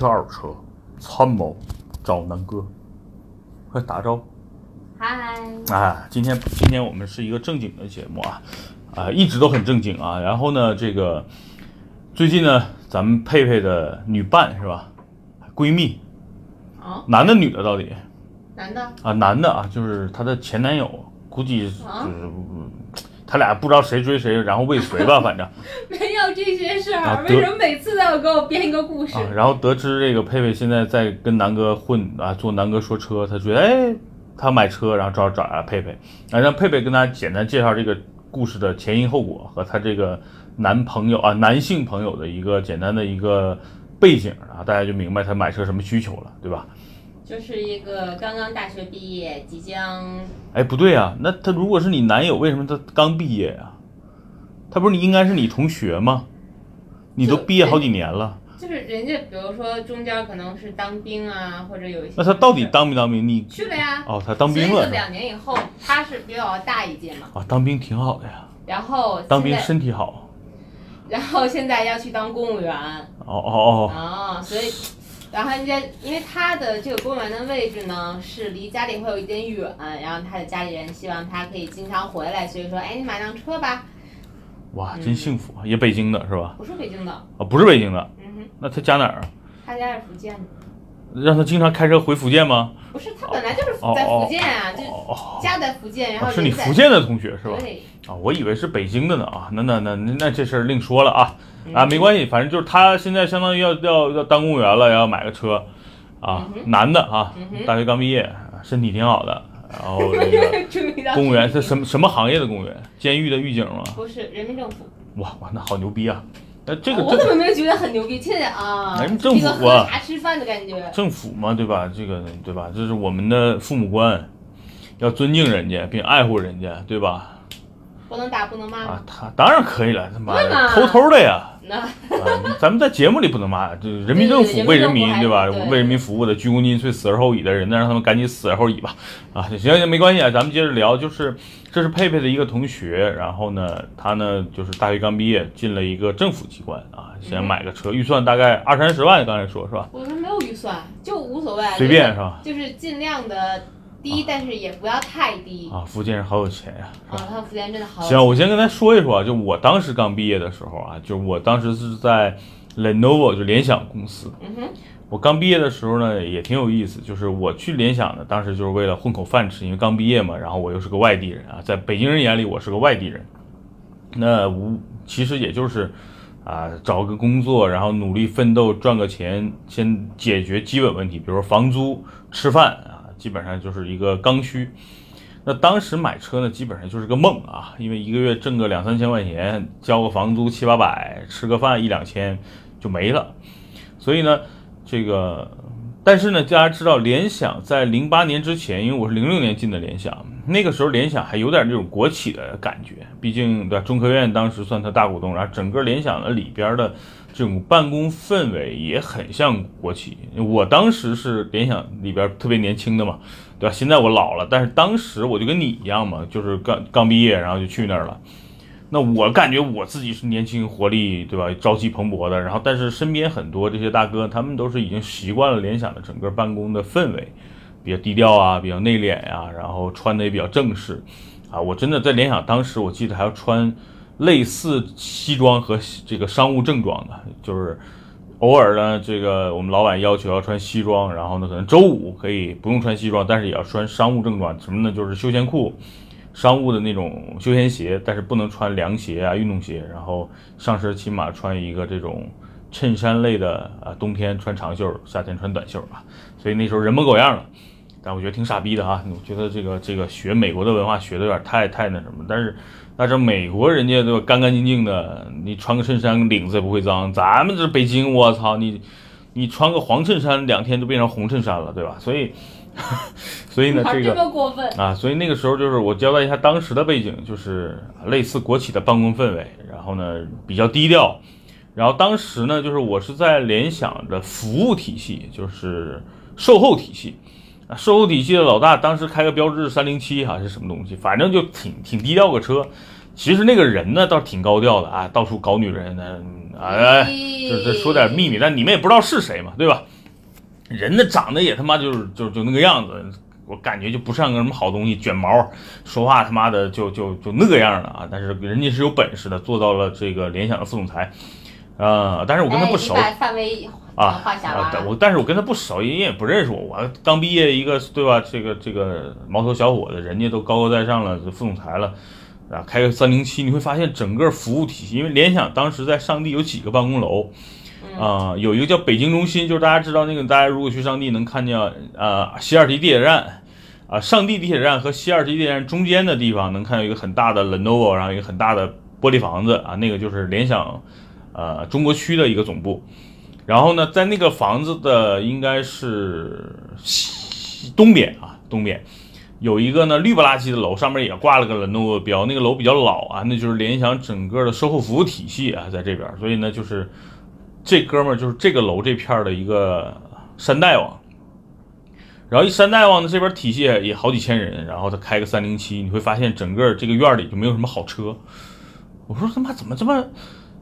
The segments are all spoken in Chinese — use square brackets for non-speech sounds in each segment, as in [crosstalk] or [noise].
车二手车，参谋找南哥，快打招呼。嗨，哎，今天今天我们是一个正经的节目啊，啊，一直都很正经啊。然后呢，这个最近呢，咱们佩佩的女伴是吧？闺蜜，哦，男的女的到底男的，啊？男的啊，就是她的前男友，估计就是、他俩不知道谁追谁，然后未遂吧，[laughs] 反正没有这些事儿，啊为什么每次都要给我编一个故事？啊，然后得知这个佩佩现在在跟南哥混啊，做南哥说车，他觉得哎，他买车，然后找找啊佩佩，啊，让佩佩跟他简单介绍这个故事的前因后果和他这个男朋友啊男性朋友的一个简单的一个背景啊，大家就明白他买车什么需求了，对吧？就是一个刚刚大学毕业，即将哎，不对啊，那他如果是你男友，为什么他刚毕业呀、他不是你应该是你同学吗？你都毕业好几年了，就是人家，比如说中间可能是当兵啊，或者有一些。那他到底当没当兵？你去了呀？哦，他当兵了两年以后，他是比我大一届嘛，啊，当兵挺好的呀，然后当兵身体好。然后现在要去当公务员哦哦哦，哦，所以。然后人家，因为他的这个公园的位置呢，是离家里会有一点远，然后他的家里人希望他可以经常回来，所以说，哎，你买辆车吧。哇，嗯真幸福啊！也北京的是吧？不是北京的，啊，不是北京的，嗯哼，那他家哪儿啊？他家是福建的，让他经常开车回福建吗？不是他本来就是哦在福建啊，就家在福建，然后是你福建的同学是吧？对，啊，我以为是北京的呢啊，那那那那那这事儿另说了啊嗯啊，没关系，反正就是他现在相当于要要要当公务员了，要买个车啊，男的啊大学刚毕业，身体挺好的，然后这个 [laughs] 公务员是什么什么行业的公务员？监狱的狱警吗？不是人民政府，哇哇，那好牛逼啊！那这个我怎么没有觉得很牛逼？现在啊，人民政府啊喝茶吃饭的感觉，政府嘛，对吧？这个对吧？这是我们的父母官，要尊敬人家并爱护人家，对吧？不能打不能骂啊，他当然可以了，他妈的偷偷的呀！那啊，咱们在节目里不能骂，这人民政府为人民，对吧？为人民服务的，鞠躬尽瘁，死而后已的人，那让他们赶紧死而后已吧。啊，行行，没关系啊，咱们接着聊，就是这是佩佩的一个同学，然后呢，他呢就是大学刚毕业，进了一个政府机关啊，想买个车，预算大概二三十万，刚才说是吧？我们没有预算，就无所谓，随便是吧？就是尽量的低，但是也不要太低啊，福建人好有钱呀、啊。他福建真的好，行，我先跟他说一说啊，就我当时刚毕业的时候啊，就我当时是在 Lenovo 就联想公司。嗯哼，我刚毕业的时候呢，也挺有意思，就是我去联想呢，当时就是为了混口饭吃，因为刚毕业嘛，然后我又是个外地人啊，在北京人眼里我是个外地人，那无其实也就是啊找个工作，然后努力奋斗赚个钱，先解决基本问题，比如说房租、吃饭啊，基本上就是一个刚需。那当时买车呢，基本上就是个梦啊，因为一个月挣个两三千块钱，交个房租七八百，吃个饭一两千就没了。所以呢，这个，但是呢，大家知道，联想在零八年之前，因为我是零六年进的联想，那个时候联想还有点这种国企的感觉，毕竟对吧？中科院当时算它大股东，然后整个联想的里边的这种办公氛围也很像国企。我当时是联想里边特别年轻的嘛，对吧？现在我老了，但是当时我就跟你一样嘛，就是刚刚毕业，然后就去那儿了。那我感觉我自己是年轻活力，对吧？朝气蓬勃的。然后，但是身边很多这些大哥，他们都是已经习惯了联想的整个办公的氛围，比较低调啊，比较内敛呀、然后穿的也比较正式，啊，我真的在联想当时我记得还要穿类似西装和这个商务正装的，就是偶尔呢，这个我们老板要求要穿西装，然后呢，可能周五可以不用穿西装，但是也要穿商务正装，什么呢？就是休闲裤。商务的那种休闲鞋，但是不能穿凉鞋啊、运动鞋，然后上身起码穿一个这种衬衫类的啊，冬天穿长袖，夏天穿短袖啊，所以那时候人模狗样的，但我觉得挺傻逼的啊，我觉得这个这个学美国的文化学的有点太太那什么，但是但是美国人家都干干净净的，你穿个衬衫领子也不会脏，咱们这北京，我操你你穿个黄衬衫两天就变成红衬衫了，对吧？所以 [laughs] 所以呢，这个过分，啊，所以那个时候就是我交代一下当时的背景，就是类似国企的办公氛围，然后呢比较低调，然后当时呢就是我是在联想的服务体系，就是售后体系，啊，售后体系的老大当时开个标致三零七还是什么东西，反正就挺挺低调个车，其实那个人呢倒是挺高调的啊，到处搞女人呢，哎，就是说点秘密，但你们也不知道是谁嘛，对吧？人呢长得也他妈就是就就那个样子，我感觉就不像个什么好东西，卷毛，说话他妈的就就就那个样的啊。但是人家是有本事的，做到了这个联想的副总裁，啊，但是我跟他不熟。哎、范围啊我但是我跟他不熟，人家也不认识我，我刚毕业一个对吧？这个这个毛头小伙子，人家都高高在上了，副总裁了。啊，开个三零七，你会发现整个服务体系，因为联想当时在上地有几个办公楼，啊，有一个叫北京中心，就是大家知道那个，大家如果去上地能看见，呃，西二旗地铁站，啊，上地地铁站和西二旗地铁站中间的地方能看到一个很大的 Lenovo，然后一个很大的玻璃房子啊，那个就是联想，呃，中国区的一个总部。然后呢，在那个房子的应该是西东边啊，东边。有一个呢绿不拉几的楼，上面也挂了个 Lenovo 标，那个楼比较老啊，那就是联想整个的售后服务体系啊，在这边，所以呢，就是这哥们儿就是这个楼这片的一个山大王，然后一山大王呢这边体系也好几千人，然后他开个三零七，你会发现整个这个院里就没有什么好车，我说他妈怎么这么。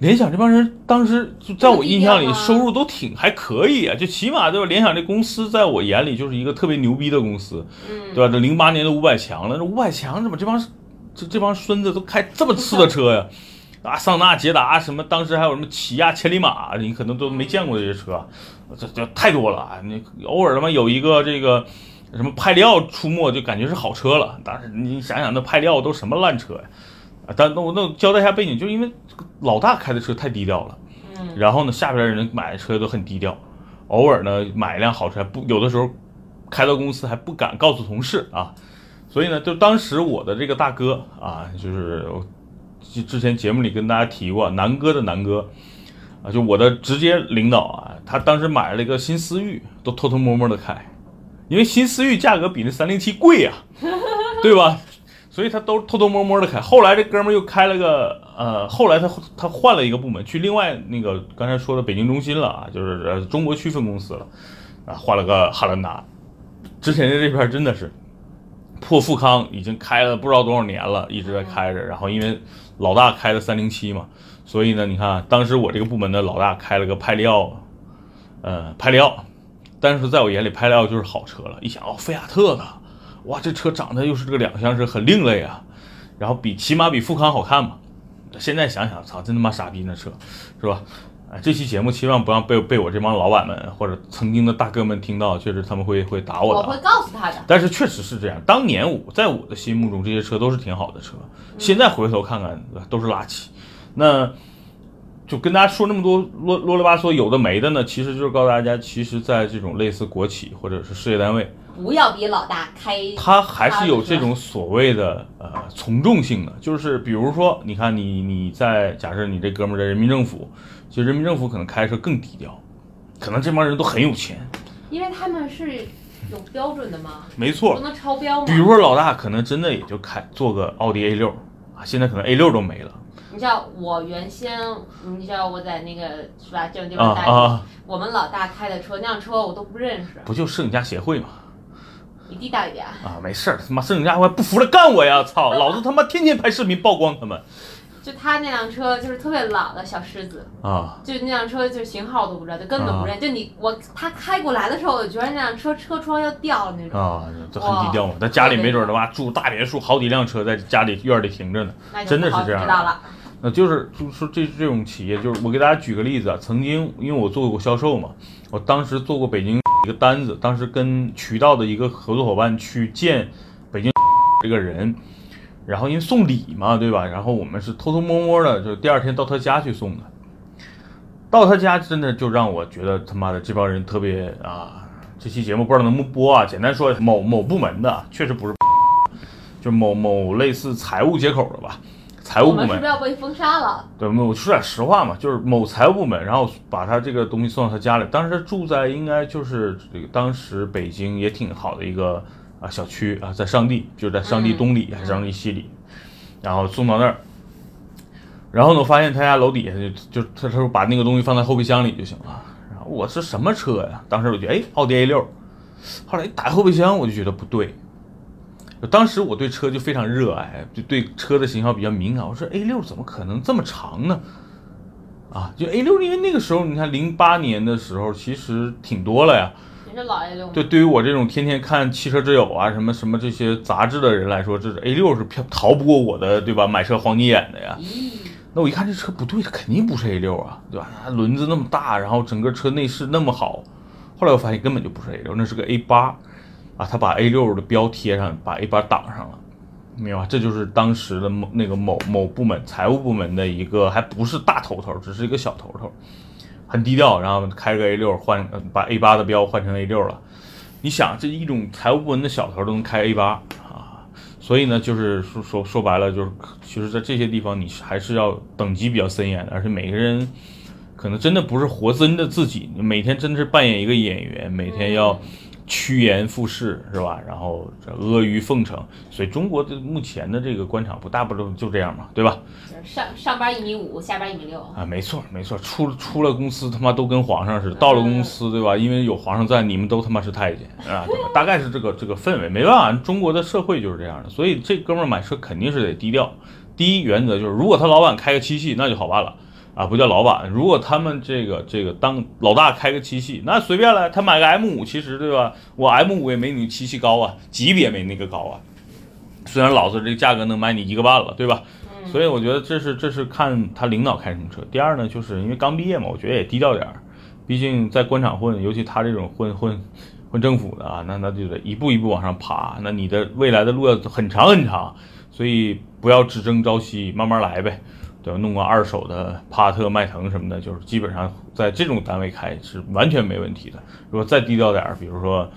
联想这帮人当时就在我印象里收入都挺还可以啊，就起码对吧？联想这公司在我眼里就是一个特别牛逼的公司，对吧？这零八年的五百强了，这五百强怎么这帮这这帮孙子都开这么次的车呀？啊，桑塔捷达什么，当时还有什么起亚千里马，你可能都没见过这些车，这这太多了啊！你偶尔他妈有一个这个什么派利奥出没，就感觉是好车了。但是你想想，那派利奥都什么烂车呀？但那我那交代一下背景，就是因为老大开的车太低调了，嗯，然后呢，下边人买的车都很低调，偶尔呢买一辆好车，不有的时候开到公司还不敢告诉同事啊，所以呢，就当时我的这个大哥啊，就是之前节目里跟大家提过，南哥的南哥啊，就我的直接领导啊，他当时买了一个新思域，都偷偷摸摸的开，因为新思域价格比那三零七贵呀，对吧？所以他都偷偷摸摸的开，后来这哥们儿又开了个，呃，后来他他换了一个部门，去另外那个刚才说的北京中心了啊，就是呃中国区分公司了，啊，换了个汉兰达。之前的这片真的是破富康，已经开了不知道多少年了，一直在开着。然后因为老大开的三零七嘛，所以呢，你看当时我这个部门的老大开了个派利奥，呃，派利奥，但是在我眼里派利奥就是好车了，一想哦，菲亚特的。哇，这车长得又是这个两厢车，很另类啊，然后比起码比富康好看嘛。现在想想，操，真他妈傻逼那车，是吧？哎，这期节目千万不让被被我这帮老板们或者曾经的大哥们听到，确实他们会会打我的。我会告诉他的。但是确实是这样，当年我在我的心目中这些车都是挺好的车，现在回头看看都是垃圾。那就跟大家说那么多啰啰里吧嗦有的没的呢，其实就是告诉大家，其实在这种类似国企或者是事业单位。不要比老大开，他还是有这种所谓的呃从众性的，就是比如说，你看你你在假设你这哥们在人民政府，其实人民政府可能开车更低调，可能这帮人都很有钱，因为他们是有标准的嘛，没错，不能超标吗。比如说老大可能真的也就开做个奥迪 A 六啊，现在可能 A 六都没了。你知道我原先，你知道我在那个是吧这种地方待啊，我们老大开的车那辆车我都不认识，不就摄影家协会吗？你地大一点啊，没事儿，他妈摄影家还不服了干我呀！操，[laughs] 老子他妈天天拍视频曝光他们。就他那辆车就是特别老的小狮子啊，就那辆车就型号都不知道，就根本不认。就你我他开过来的时候，我觉得那辆车车窗要掉了那种啊，这很低调嘛。他家里没准的话住大别墅，好几辆车在家里院里停着呢，真的是这样。知道了。那就是就是说这这种企业，就是我给大家举个例子啊，曾经因为我做过销售嘛，我当时做过北京一个单子，当时跟渠道的一个合作伙伴去见北京这个人，然后因为送礼嘛，对吧？然后我们是偷偷摸摸的，就第二天到他家去送的。到他家真的就让我觉得他妈的这帮人特别啊！这期节目不知道能不能播啊？简单说，某某部门的确实不是，[laughs] 就某某类似财务接口的吧。财务部门是不是要被封杀了？对，我说点实话嘛，就是某财务部门，然后把他这个东西送到他家里。当时他住在应该就是这个当时北京也挺好的一个啊小区啊，在上地，就是在上地东里还是上地西里，然后送到那儿。然后呢，我发现他家楼底下就就他他说把那个东西放在后备箱里就行了。然后我是什么车呀？当时我觉得哎，奥迪 A 六。后来一打开后备箱，我就觉得不对，当时我对车就非常热爱，就对车的型号比较敏感。我说 A 六怎么可能这么长呢？啊，就 A 六，因为那个时候你看零八年的时候其实挺多了呀。你是老 A 六？对，对于我这种天天看汽车之友啊什么什么这些杂志的人来说，这是 A 六是飘逃不过我的对吧？买车黄金眼的呀。那我一看这车不对，这肯定不是 A 六啊，对吧？轮子那么大，然后整个车内饰那么好。后来我发现根本就不是 A 六，那是个 A 八。啊，他把 A 六的标贴上，把 A 八挡上了，明白吧？这就是当时的某那个某某部门财务部门的一个，还不是大头头，只是一个小头头，很低调。然后开个 A 六换，把 A 八的标换成 A 六了。你想，这一种财务部门的小头都能开 A 八啊，所以呢，就是说说说白了，就是其实，在这些地方你还是要等级比较森严的，而且每个人可能真的不是活真的自己，每天真的是扮演一个演员，每天要。趋炎附势是吧？然后这阿谀奉承，所以中国的目前的这个官场不大不都就这样嘛，对吧？上上班一米五，下班一米六啊，没错没错，出出了公司他妈都跟皇上似的，到了公司对吧？因为有皇上在，你们都他妈是太监啊，大概是这个这个氛围，没办法，中国的社会就是这样的，所以这哥们儿买车肯定是得低调。第一原则就是，如果他老板开个七系，那就好办了。啊，不叫老板。如果他们这个这个当老大开个七系，那随便了。他买个 M 五，其实对吧？我 M 五也没你七系高啊，级别没那个高啊。虽然老子这个价格能买你一个半了，对吧？所以我觉得这是这是看他领导开什么车。第二呢，就是因为刚毕业嘛，我觉得也低调点儿。毕竟在官场混，尤其他这种混混混政府的啊，那那就得一步一步往上爬。那你的未来的路要很长很长，所以不要只争朝夕，慢慢来呗。对吧？弄个二手的帕特、迈腾什么的，就是基本上在这种单位开是完全没问题的。如果再低调点儿，比如说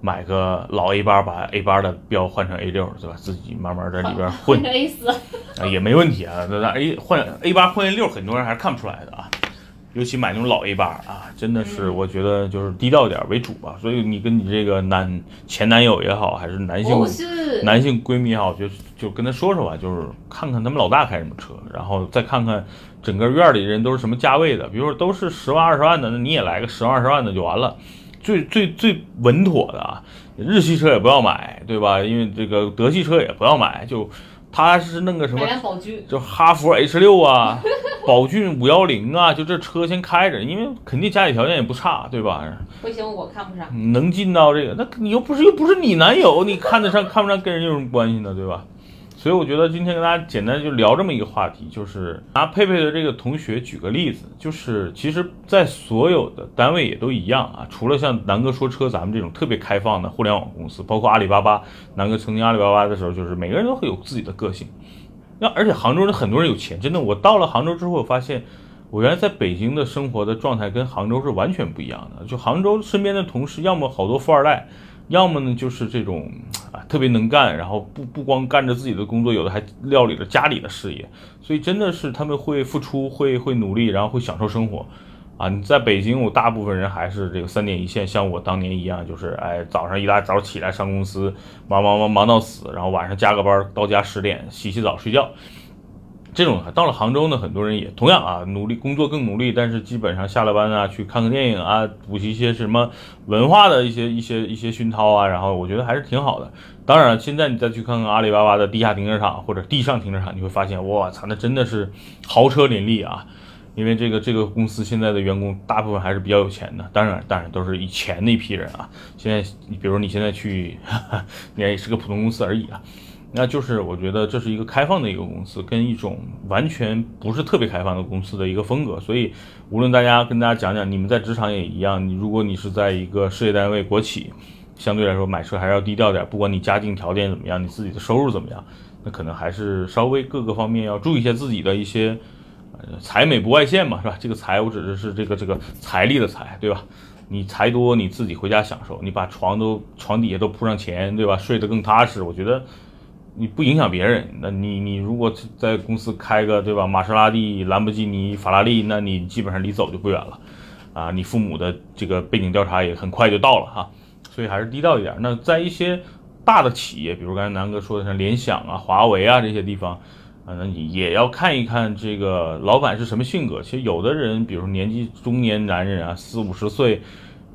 买个老 A 八，把 A 八的标换成 A 六，对吧？自己慢慢在里边混，A 四 [laughs] 啊也没问题啊。那 A 换 A 八换 A 六，很多人还是看不出来的啊。尤其买那种老 A 八啊，真的是我觉得就是低调点为主吧。所以你跟你这个男前男友也好，还是男性男性闺蜜也好，就就跟他说说吧，就是看看他们老大开什么车，然后再看看整个院里人都是什么价位的。比如说都是十万二十万的，那你也来个十万二十万的就完了，最最最稳妥的啊。日系车也不要买，对吧？因为这个德系车也不要买，就。他是弄个什么？就哈弗 H 六啊，[laughs] 宝骏五幺零啊，就这车先开着，因为肯定家里条件也不差，对吧？不行，我看不上。能进到这个，那你又不是又不是你男友，你看得上看不上，跟人有什么关系呢？对吧？所以我觉得今天跟大家简单就聊这么一个话题，就是拿佩佩的这个同学举个例子，就是其实，在所有的单位也都一样啊，除了像南哥说车咱们这种特别开放的互联网公司，包括阿里巴巴，南哥曾经阿里巴巴的时候，就是每个人都会有自己的个性。那而且杭州人很多人有钱，真的，我到了杭州之后，我发现我原来在北京的生活的状态跟杭州是完全不一样的。就杭州身边的同事，要么好多富二代。要么呢，就是这种，特别能干，然后不不光干着自己的工作，有的还料理着家里的事业，所以真的是他们会付出，会会努力，然后会享受生活，啊，你在北京，我大部分人还是这个三点一线，像我当年一样，就是哎，早上一大早起来上公司，忙忙忙忙到死，然后晚上加个班，到家十点洗洗澡睡觉。这种到了杭州呢，很多人也同样啊，努力工作更努力，但是基本上下了班啊，去看个电影啊，补习一些什么文化的一些一些一些熏陶啊，然后我觉得还是挺好的。当然，现在你再去看看阿里巴巴的地下停车场或者地上停车场，你会发现，我操，那真的是豪车林立啊！因为这个这个公司现在的员工大部分还是比较有钱的，当然当然都是以前那批人啊。现在你比如你现在去，[laughs] 你也是个普通公司而已啊。那就是我觉得这是一个开放的一个公司，跟一种完全不是特别开放的公司的一个风格。所以，无论大家跟大家讲讲，你们在职场也一样。你如果你是在一个事业单位、国企，相对来说买车还是要低调点。不管你家境条件怎么样，你自己的收入怎么样，那可能还是稍微各个方面要注意一下自己的一些，呃，财美不外现嘛，是吧？这个财我指的是这个这个财力的财，对吧？你财多，你自己回家享受，你把床都床底下都铺上钱，对吧？睡得更踏实，我觉得。你不影响别人，那你你如果在公司开个对吧，玛莎拉蒂、兰博基尼、法拉利，那你基本上离走就不远了，啊，你父母的这个背景调查也很快就到了哈，所以还是低调一点。那在一些大的企业，比如刚才南哥说的像联想啊、华为啊这些地方，啊，那你也要看一看这个老板是什么性格。其实有的人，比如年纪中年男人啊，四五十岁，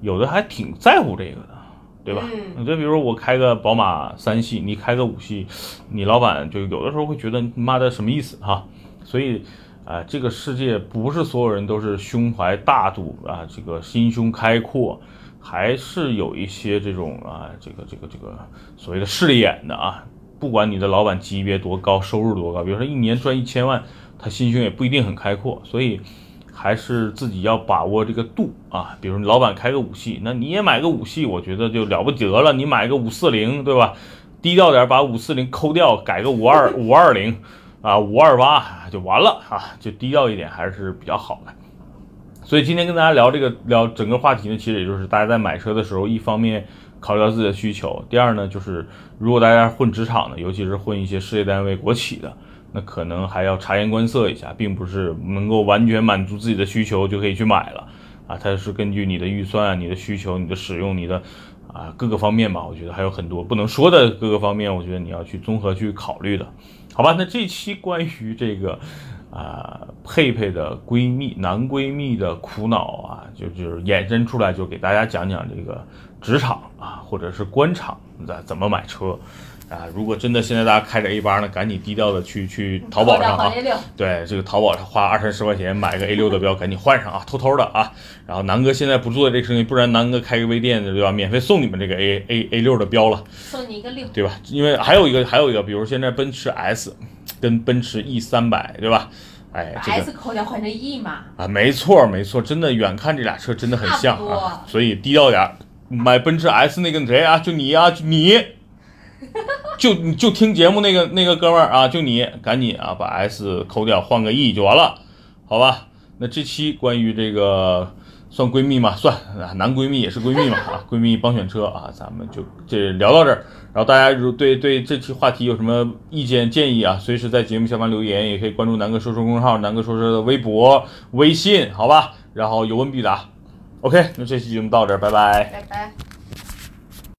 有的还挺在乎这个的。对吧？你这比如说我开个宝马三系，你开个五系，你老板就有的时候会觉得你妈的什么意思哈？所以啊、这个世界不是所有人都是胸怀大度啊，这个心胸开阔，还是有一些这种啊，这个这个这个所谓的势利眼的啊。不管你的老板级别多高，收入多高，比如说一年赚一千万，他心胸也不一定很开阔，所以还是自己要把握这个度啊。比如你老板开个五系，那你也买个五系，我觉得就了不得了。你买个五四零，对吧？低调点，把五四零抠掉，改个五二 [laughs] 五二零啊，五二八就完了啊，就低调一点还是比较好的。所以今天跟大家聊这个聊整个话题呢，其实也就是大家在买车的时候，一方面考虑到自己的需求，第二呢就是如果大家混职场的，尤其是混一些事业单位、国企的，那可能还要察言观色一下，并不是能够完全满足自己的需求就可以去买了啊，它是根据你的预算、你的需求、你的使用、你的啊各个方面吧，我觉得还有很多不能说的各个方面，我觉得你要去综合去考虑的，好吧？那这期关于这个。啊，佩佩的闺蜜、男闺蜜的苦恼啊，就就是衍生出来，就给大家讲讲这个职场啊，或者是官场怎怎么买车啊。如果真的现在大家开着 A 八呢，赶紧低调的去去淘宝上对，这个淘宝上花二三十块钱买个 A 六的标，赶紧换上啊，偷偷的啊。然后南哥现在不做这个生意，不然南哥开个微店的，对吧？免费送你们这个 A A A 六的标了。送你一个六，对吧？因为还有一个，还有一个，比如现在奔驰 S 跟奔驰 E 三百，对吧？哎，把这个 S 抠掉换成 E 嘛，啊，没错没错，真的远看这俩车真的很像啊，所以低调点儿。买奔驰 S 那个谁啊？就你啊，就你，[laughs] 就你就听节目那个那个哥们儿啊，就你，赶紧啊把 S 抠掉，换个 E 就完了，好吧？那这期关于这个算闺蜜嘛，算男闺蜜也是闺蜜嘛啊，[laughs] 闺蜜帮选车啊，咱们就这聊到这儿。然后大家如对对这期话题有什么意见建议啊，随时在节目下方留言，也可以关注南哥说车公众号、南哥说车的微博、微信，好吧？然后有问必答。OK，那这期节目到这儿，拜拜。拜拜。